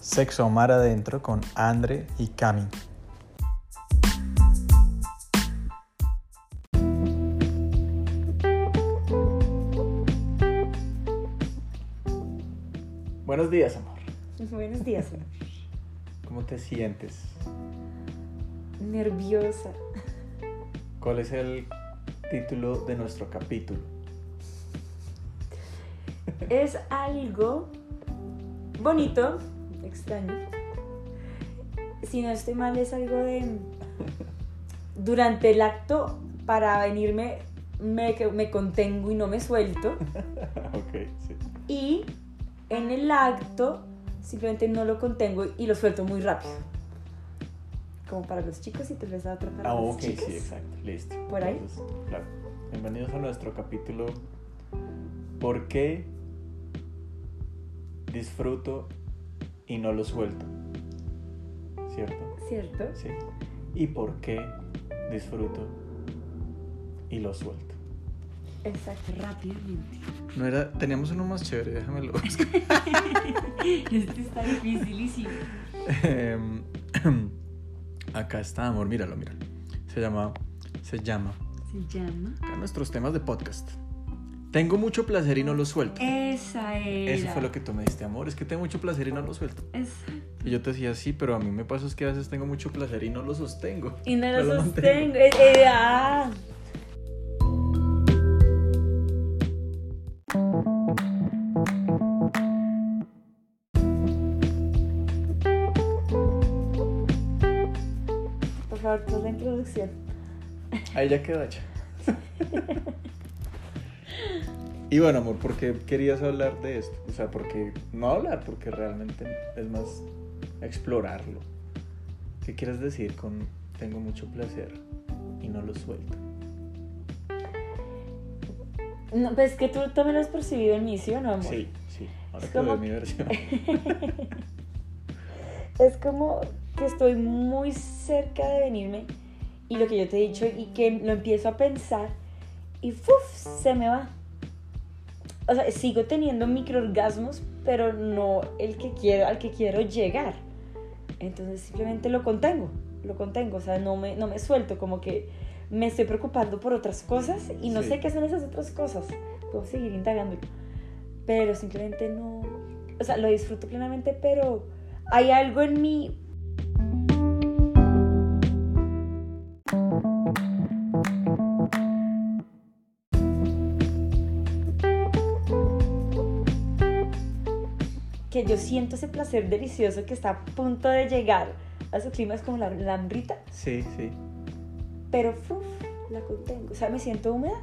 Sexo Mar Adentro con Andre y Cami. Buenos días, amor. Buenos días. amor. ¿Cómo te sientes? Nerviosa. ¿Cuál es el título de nuestro capítulo? Es algo bonito, extraño. Si no estoy mal, es algo de. Durante el acto, para venirme, me, me contengo y no me suelto. ok, sí. Y en el acto, simplemente no lo contengo y lo suelto muy rápido. Como para los chicos y tal vez a otra para Ah, los ok, chicos. sí, exacto. Listo. ¿Por ahí? Entonces, claro. Bienvenidos a nuestro capítulo ¿Por qué disfruto y no lo suelto? ¿Cierto? ¿Cierto? Sí. ¿Y por qué disfruto y lo suelto? Exacto, rápidamente. No era, teníamos uno más chévere, déjamelo buscar. Este está dificilísimo. Em, Acá está, amor, míralo, míralo. Se llama, se llama, Se llama. acá nuestros temas de podcast. Tengo mucho placer y no lo suelto. Esa era. Eso fue lo que tú me diste, amor. Es que tengo mucho placer y no lo suelto. Esa. Y yo te decía, sí, pero a mí me pasa es que a veces tengo mucho placer y no lo sostengo. Y no No lo lo sostengo. Eh, eh, ah. Por favor, toda la introducción. Ahí ya quedó hecha. y bueno, amor, ¿por qué querías hablar de esto? O sea, porque no hablar, porque realmente es más explorarlo. ¿Qué quieres decir con tengo mucho placer y no lo suelto? No, pues que tú también lo has percibido en mí, ¿sí o no, amor? Sí, sí. Ahora Es como mi versión. Es como que estoy muy cerca de venirme y lo que yo te he dicho y que lo empiezo a pensar y ¡fuf! se me va. O sea, sigo teniendo microorgasmos, pero no el que quiero, al que quiero llegar. Entonces simplemente lo contengo, lo contengo, o sea, no me, no me suelto, como que me estoy preocupando por otras cosas y no Sí. sé qué son esas otras cosas. Puedo seguir indagándolo, pero simplemente no, o sea, lo disfruto plenamente, pero hay algo en mí yo siento ese placer delicioso que está a punto de llegar a su clima, es como la, la hambrita, Sí, sí. pero ¡fuf! la contengo. O sea, me siento húmeda,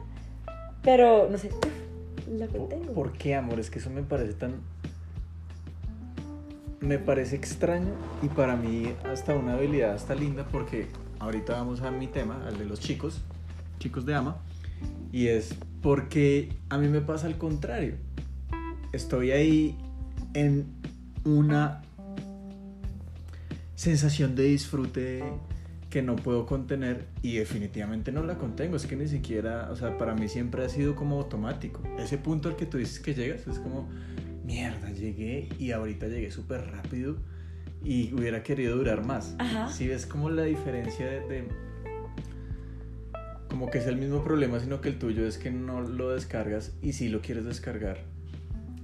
pero no sé, ¡fuf! la contengo. ¿Por qué, amor? Es que eso me parece tan... Me parece extraño y para mí hasta una habilidad hasta linda porque ahorita vamos a mi tema, al de los chicos, chicos de ama, y es porque a mí me pasa al contrario. Estoy ahí en una sensación de disfrute que no puedo contener y definitivamente no la contengo. Es que ni siquiera, o sea, para mí siempre ha sido como automático. Ese punto al que tú dices que llegas es como, mierda, llegué y ahorita llegué súper rápido y hubiera querido durar más. Ajá. Si ves como la diferencia de, de- Como que es el mismo problema, sino que el tuyo es que no lo descargas y si lo quieres descargar.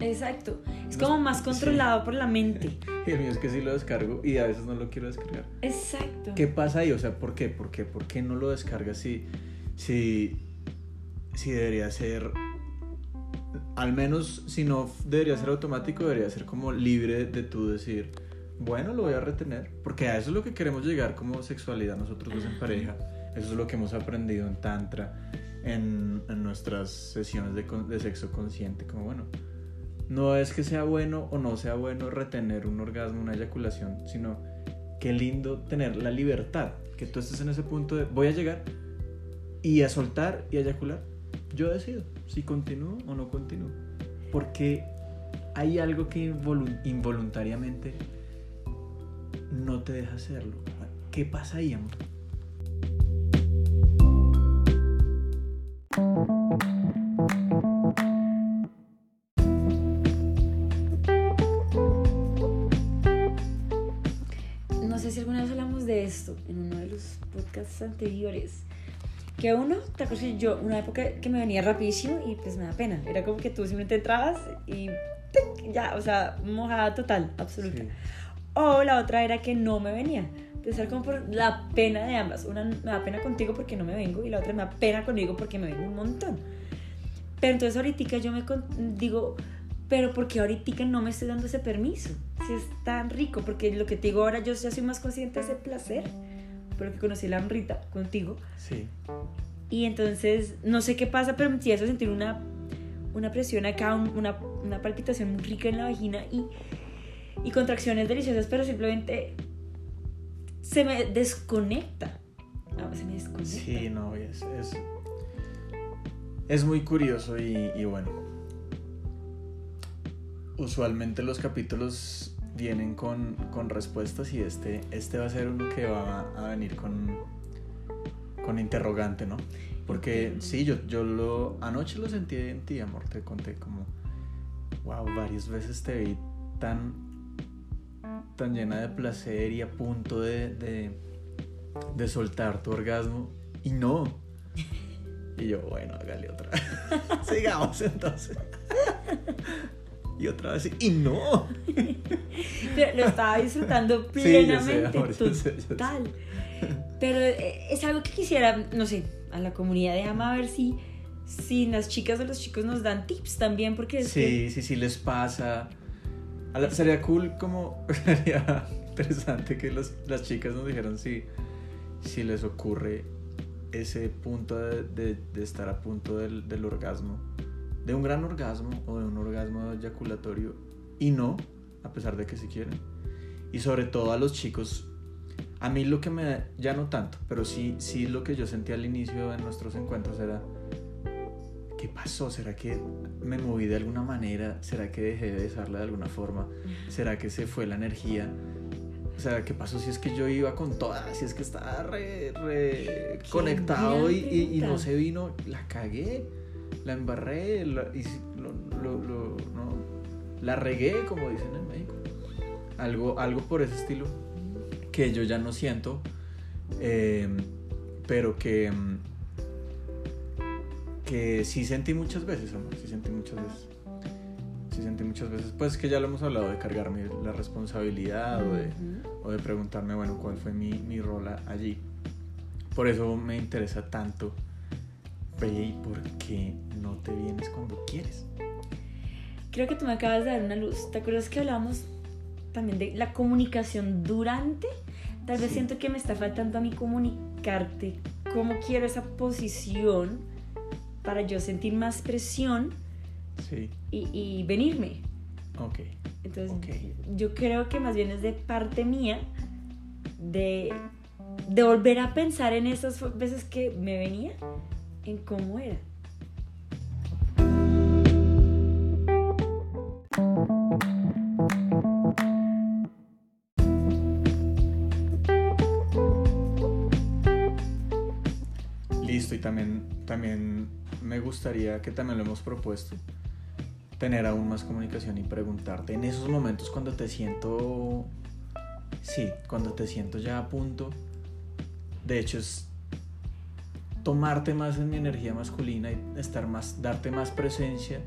Exacto. Es No- como más sí. controlado por la mente. Y el mío es que sí lo descargo y a veces no lo quiero descargar. Exacto. ¿Qué pasa ahí? O sea, ¿por qué? ¿Por qué? ¿Por qué no lo descargas si, si, si debería ser, al menos si no debería ser automático, debería ser como libre de tú decir, bueno, lo voy a retener? Porque a eso es lo que queremos llegar como sexualidad nosotros dos en pareja. Eso es lo que hemos aprendido en Tantra, en, en nuestras sesiones de, de sexo consciente, como bueno. No es que sea bueno o no sea bueno retener un orgasmo, una eyaculación, sino qué lindo tener la libertad, que tú estés en ese punto de voy a llegar y a soltar y a eyacular. Yo decido si continúo o no continúo. Porque hay algo que involu- involuntariamente no te deja hacerlo. ¿Qué pasa ahí, amor? Podcasts anteriores. Que uno, te acuerdas que yo, una época que me venía rapidísimo y pues me da pena. Era como que tú simplemente entrabas y ¡tic! ya, o sea, mojada total, absoluta. Sí. O la otra era que no me venía. Era como por la pena de ambas. Una me da pena contigo porque no me vengo y la otra me da pena conmigo porque me vengo un montón. Pero entonces ahorita yo me digo, pero porque ahorita no me estoy dando ese permiso? Si es tan rico, porque lo que te digo ahora yo ya soy más consciente de ese placer, porque conocí la Rita contigo. Sí. Y entonces, no sé qué pasa, pero empiezo a sentir una, una presión acá, un- una, una palpitación muy rica en la vagina y, y contracciones deliciosas, pero simplemente se me desconecta. Ah, se me desconecta. Sí, no, es, es, es muy curioso y, y bueno. Usualmente los capítulos vienen con, con respuestas y este, este va a ser uno que va a venir con, con interrogante, ¿no? Porque sí, yo, yo lo anoche lo sentí en ti, amor, te conté como, wow, varias veces te vi tan, tan llena de placer y a punto de, de, de soltar tu orgasmo y no. Y yo, bueno, hágale otra. Sigamos entonces. Y otra vez, y no. Pero lo estaba disfrutando Sí, yo sé, plenamente, amor, yo sé, yo sé. total. Pero eh, es algo que quisiera, no sé, a la comunidad de Ama a ver si, si las chicas o los chicos nos dan tips también, porque es Sí, sí, sí les pasa. A la- sería cool como sería interesante que los- las chicas nos dijeran si, si les ocurre ese punto de, de- de estar a punto del, del orgasmo, de un gran orgasmo o de un orgasmo eyaculatorio y no, a pesar de que si quieren. Y sobre todo a los chicos, a mí lo que me da, ya no tanto, pero sí, sí lo que yo sentí al inicio de nuestros encuentros era, ¿qué pasó? ¿Será que me moví de alguna manera? ¿Será que dejé de besarla de alguna forma? ¿Será que se fue la energía? O sea, ¿qué pasó si es que yo iba con todas? Si es que estaba re, re conectado y, y- y no se vino, la cagué, la embarré, la, y lo- lo- lo- no, la regué, como dicen en México. Algo, algo por ese estilo que yo ya no siento, eh, pero que, mm, que sí sentí muchas veces, amor, sí sentí muchas veces. Sí sentí muchas veces, pues que ya lo hemos hablado de cargarme la responsabilidad o de, o de preguntarme, bueno, cuál fue mi, mi rol allí. Por eso me interesa tanto, ve, ¿y por qué no te vienes cuando quieres? Creo que tú me acabas de dar una luz. ¿Te acuerdas que hablábamos también de la comunicación durante? Tal vez Sí. siento que me está faltando a mí comunicarte cómo quiero esa posición para yo sentir más presión Sí, y, y venirme. ok. Entonces, Ok. yo creo que más bien es de parte mía de, de volver a pensar en esas veces que me venía, en cómo era. Listo, y también, también me gustaría, que también lo hemos propuesto, tener aún más comunicación y preguntarte en esos momentos cuando te siento, sí, cuando te siento ya a punto, de hecho es tomarte más en mi energía masculina y estar más, darte más presencia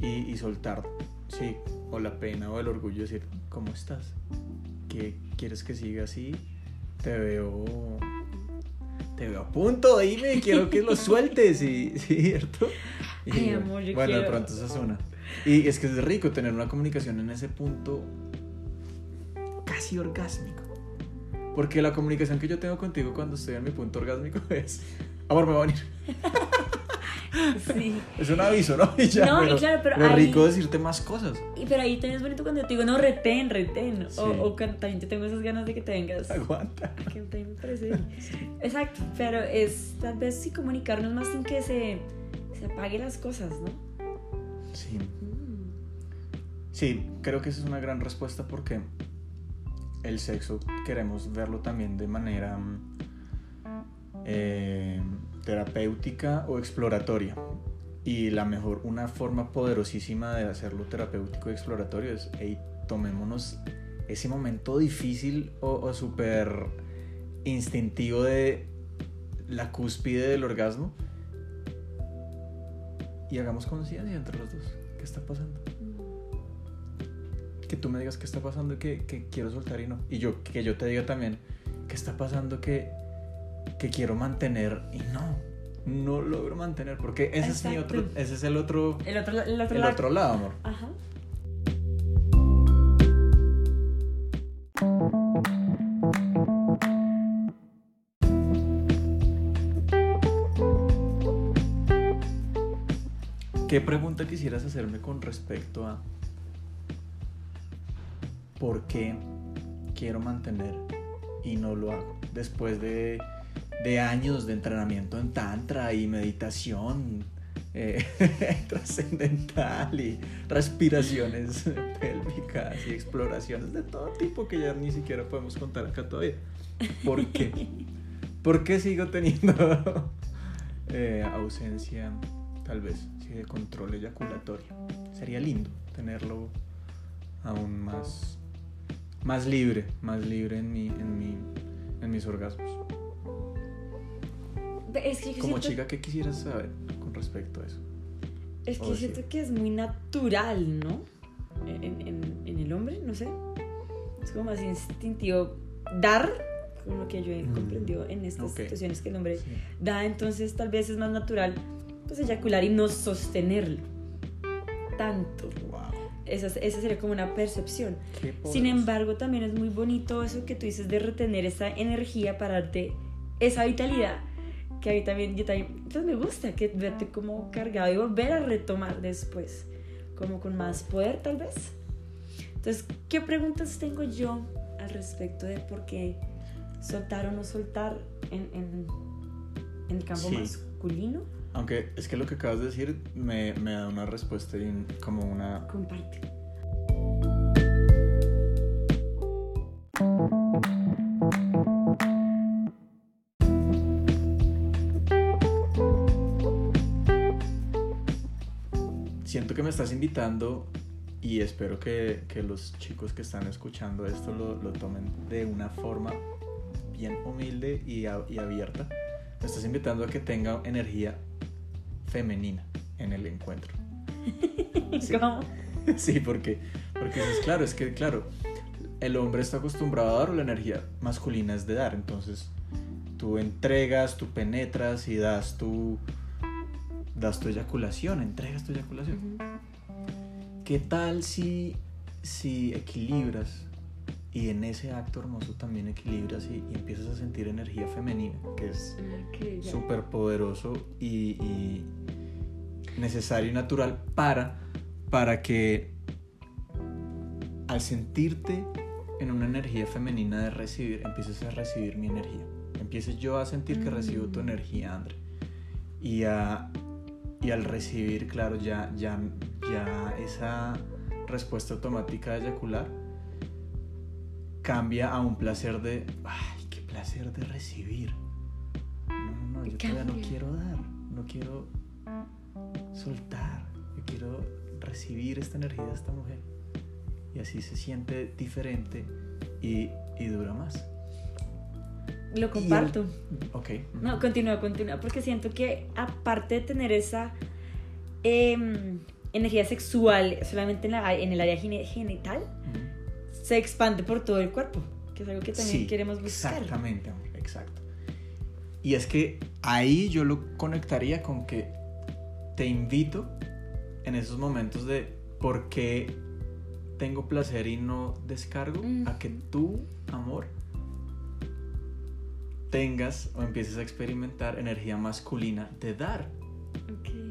y, y soltar, sí, o la pena o el orgullo, decir, ¿cómo estás? ¿Qué quieres que siga así? Te veo te veo a punto, dime, quiero que lo sueltes, y, ¿sí, ¿cierto? Y Ay, amor, yo bueno, de quiero- pronto esa es una. Y es que es rico tener una comunicación en ese punto casi orgásmico. Porque la comunicación que yo tengo contigo cuando estoy en mi punto orgásmico es, amor, me va a venir. Sí. Es un aviso, ¿no? Y ya, No, y claro, pero ahí- rico decirte más cosas. Y pero ahí también es bonito cuando te digo, no, retén, retén. Sí. O, o cuando también yo tengo esas ganas de que te vengas. Aguanta. Que también me parece. Exacto, pero es tal vez sí comunicarnos más sin que se, se apaguen las cosas, ¿no? Sí. Mm. Sí, creo que esa es una gran respuesta porque el sexo queremos verlo también de manera mm, eh, terapéutica o exploratoria. Y la mejor, una forma poderosísima de hacerlo terapéutico y exploratorio es, hey, tomémonos ese momento difícil o, o súper instintivo de la cúspide del orgasmo y hagamos conciencia entre los dos. ¿Qué está pasando? Que tú me digas qué está pasando y que, que quiero soltar y no. Y yo que yo te diga también qué está pasando que, que quiero mantener y no. No logro mantener porque ese es mi otro, ese es el otro, El otro, el otro el lado. otro lado, amor. Ajá. ¿Qué pregunta quisieras hacerme con respecto a por qué quiero mantener y no lo hago? Después de, de años de entrenamiento en tantra y meditación eh, trascendental y respiraciones pélvicas y exploraciones de todo tipo que ya ni siquiera podemos contar acá todavía. ¿Por qué? ¿Por qué sigo teniendo eh, ausencia, tal vez, sí, de control eyaculatorio? Sería lindo tenerlo aún más, más libre, más libre en, mi, en, mi, en mis orgasmos. Es que Como siento, chica, ¿qué quisieras saber con respecto a eso? es que siento que es muy natural, ¿no? En, en- en el hombre, no sé. Es como más instintivo dar, con lo que yo he Mm. comprendido en estas Ok. situaciones que el hombre Sí. da, entonces tal vez es más natural pues eyacular y no sostenerlo tanto. Wow. Esa, esa sería como una percepción. Sin embargo, también es muy bonito eso que tú dices de retener esa energía para darte esa vitalidad que a mí también, yo también, pues me gusta que verte como cargado y volver a retomar después, como con más poder tal vez. Entonces, ¿qué preguntas tengo yo al respecto de por qué soltar o no soltar en, en, en el campo Sí. masculino? Aunque es que lo que acabas de decir me, me da una respuesta y como una... Comparte. Siento que me estás invitando y espero que, que los chicos que están escuchando esto lo, lo tomen de una forma bien humilde y, a- y abierta. Me estás invitando a que tenga energía femenina en el encuentro. Sí. ¿Cómo? Sí, porque, porque es claro, es que claro, el hombre está acostumbrado a dar, la energía masculina es de dar, entonces tú entregas, tú penetras y das tu, das tu eyaculación, entregas tu eyaculación. Ujú. ¿Qué tal si, si equilibras y en ese acto hermoso también equilibras y, y empiezas a sentir energía femenina, que es Ok, ya. súper poderoso y, y necesario y natural para, para que al sentirte en una energía femenina de recibir, empieces a recibir mi energía. Empieces yo a sentir que recibo tu Mm. energía, André. Y, a- y al recibir, claro, ya, ya, ya esa respuesta automática de eyacular cambia a un placer de, ay, qué placer de recibir. No, no, no, yo todavía no quiero dar, no quiero soltar, yo quiero recibir esta energía de esta mujer. Y así se siente diferente y, y dura más. Lo comparto. Ok. No, continúa, continúa, porque siento que aparte de tener esa em, energía sexual solamente en, la- en el área genital, se expande por todo el cuerpo, que es algo que también Sí, queremos buscar. Exactamente, amor, exacto. Y es que ahí yo lo conectaría con que te invito en esos momentos de por qué tengo placer y no descargo, a que tú, amor, tengas o empieces a experimentar energía masculina de dar.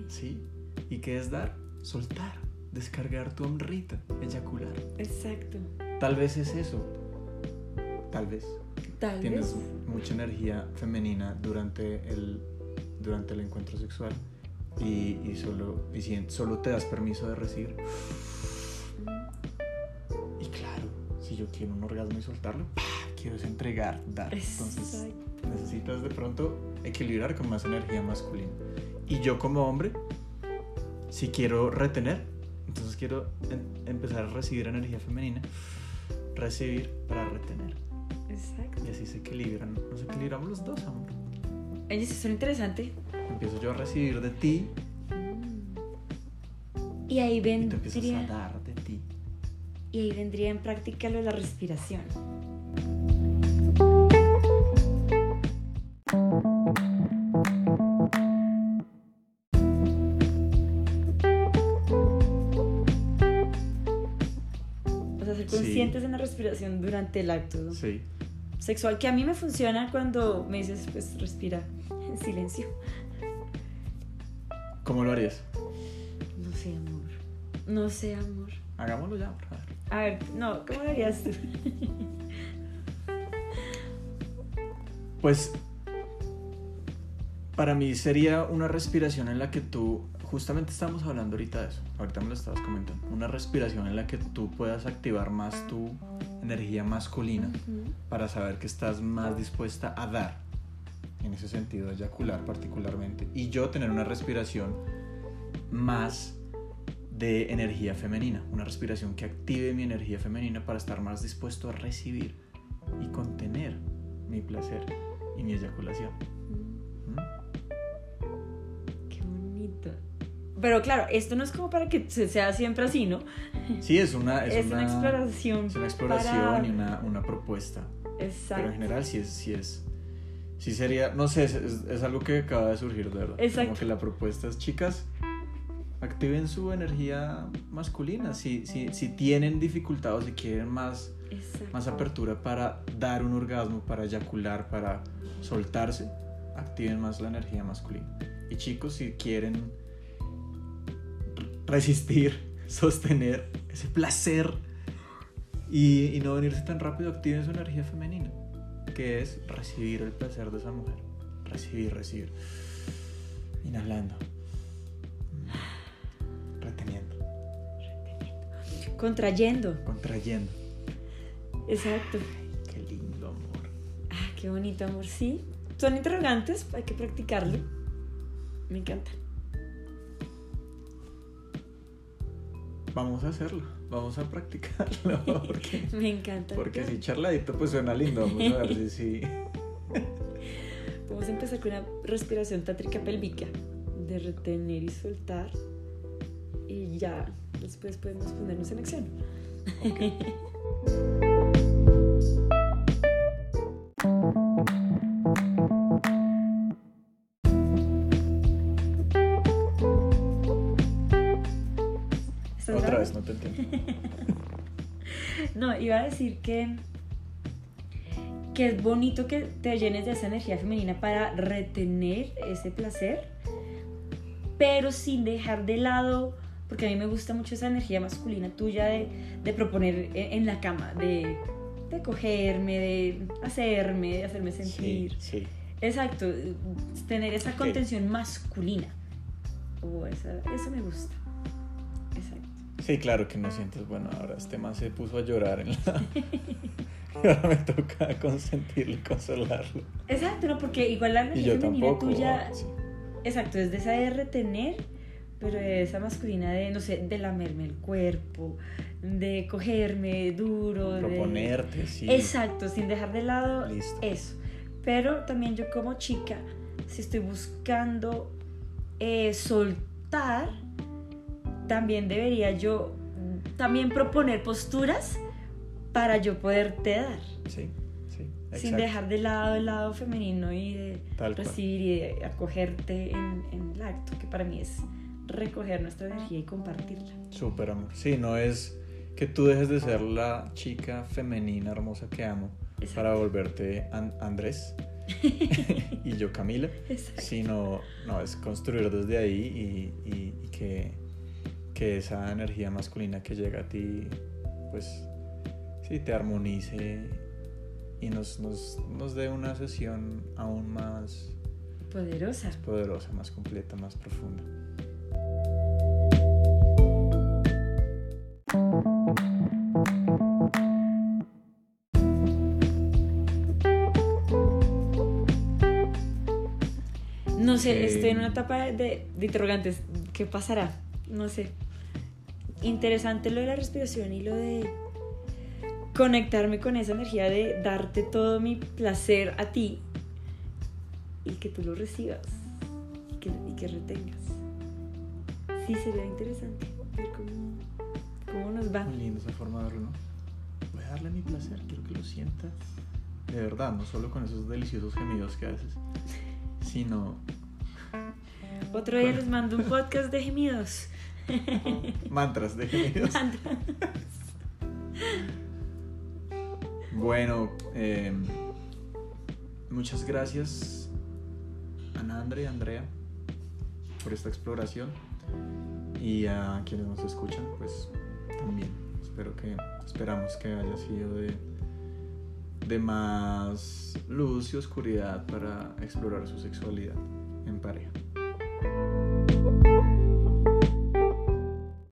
¿sí? ¿Y qué es dar? Soltar, descargar tu honrita, eyacular. Exacto. Tal vez es eso, tal vez Tal tienes vez. mucha energía femenina durante el, durante el encuentro sexual y, y solo, y si solo te das permiso de recibir. Y claro, si yo quiero un orgasmo y soltarlo, ¡pah! quiero es entregar, dar. Entonces Exacto. Necesitas de pronto equilibrar con más energía masculina. Y yo como hombre, si quiero retener, entonces quiero em- empezar a recibir energía femenina, recibir para retener. Exacto. Y así se equilibran, nos equilibramos los dos, amor. Eso es interesante. Empiezo yo a recibir de ti Y ahí y tú empiezas a vendría, dar de ti. y ahí vendría en práctica lo de la respiración. Respiración durante el acto Sí. sexual, que a mí me funciona cuando me dices, pues respira en silencio. ¿Cómo lo harías? No sé, amor. No sé, amor. Hagámoslo ya, por favor. A ver, no, ¿cómo lo harías tú? Pues para mí sería una respiración en la que tú, justamente estamos hablando ahorita de eso, ahorita me lo estabas comentando, una respiración en la que tú puedas activar más tu energía masculina para saber que estás más dispuesta a dar, en ese sentido, eyacular particularmente, y yo tener una respiración más de energía femenina, una respiración que active mi energía femenina para estar más dispuesto a recibir y contener mi placer y mi eyaculación. ¿Mm? Qué bonito. Pero claro, esto no es como para que se- sea siempre así, ¿no? Sí, es una, es Es, una, exploración. es una exploración para- y una, una propuesta. Exacto. Pero en general sí es, sí es, sí sería, no sé, es, es- es algo que acaba de surgir, de verdad. Exacto. Como que la propuesta es, chicas, activen su energía masculina. Si, si, si tienen dificultad o si quieren más, Exacto. más apertura para dar un orgasmo, para eyacular, para soltarse, activen más la energía masculina. Y chicos, si quieren resistir, sostener ese placer y, y no venirse tan rápido, activen su energía femenina, que es recibir el placer de esa mujer. Recibir, recibir. Inhalando. Reteniendo. Contrayendo. Contrayendo. Exacto. Qué lindo amor. Ah, qué bonito, amor. Sí. Son interrogantes, hay que practicarlo. Me encanta. Vamos a hacerlo, vamos a practicarlo. Porque, Me encanta. porque si charladito pues suena lindo. Vamos a ver si sí. Vamos a empezar con una respiración tántrica pélvica. De retener y soltar. Y ya después podemos ponernos en acción. ¿Estás No, iba a decir que, que es bonito que te llenes de esa energía femenina para retener ese placer, pero sin dejar de lado, porque a mí me gusta mucho esa energía masculina tuya de, de proponer en, en la cama, de, de cogerme, de hacerme, de hacerme sentir. Sí, sí. Exacto, tener esa contención masculina. Oh, esa- eso me gusta. Exacto. Sí, claro que no sientes, bueno, ahora este man se puso a llorar en la... y ahora me toca consentirlo y consolarlo. Exacto, ¿no? Porque igual la energía yo femenina tampoco. tuya sí. Exacto, es de esa de retener, pero de esa masculina de, no sé, de lamerme el cuerpo, de cogerme duro, de... Proponerte, sí. Exacto, sin dejar de lado Listo. eso. Pero también yo como chica, si estoy buscando eh, soltar, también debería yo también proponer posturas para yo poderte dar. Sí, sí. Sin dejar de lado el lado femenino y de Tal recibir y de acogerte en, en el acto, que para mí es recoger nuestra energía y compartirla. Súper amor. Sí, no es que tú dejes de ser la chica femenina hermosa que amo Exacto. para volverte An- Andrés y yo Camila, Exacto. sino no, es construir desde ahí y, y- y que, que esa energía masculina que llega a ti, pues sí, te armonice y nos, nos, nos dé una sesión aún más Poderosa. poderosa, más completa, más profunda. No sé, Eh, estoy en una etapa de, de interrogantes. ¿Qué pasará? No sé. Interesante lo de la respiración y lo de conectarme con esa energía de darte todo mi placer a ti y que tú lo recibas y que, y que retengas. Sí, sería interesante ver cómo, cómo nos va. Muy linda esa forma de verlo, ¿no? Voy a darle mi placer, quiero que lo sientas. De verdad, no solo con esos deliciosos gemidos que haces, sino Otro día les mando un podcast de gemidos. Mantras de gemidos. Bueno, eh, muchas gracias a Andre y Andrea por esta exploración y a quienes nos escuchan, pues también. Espero que, esperamos que haya sido de, de más luz y oscuridad para explorar su sexualidad en pareja.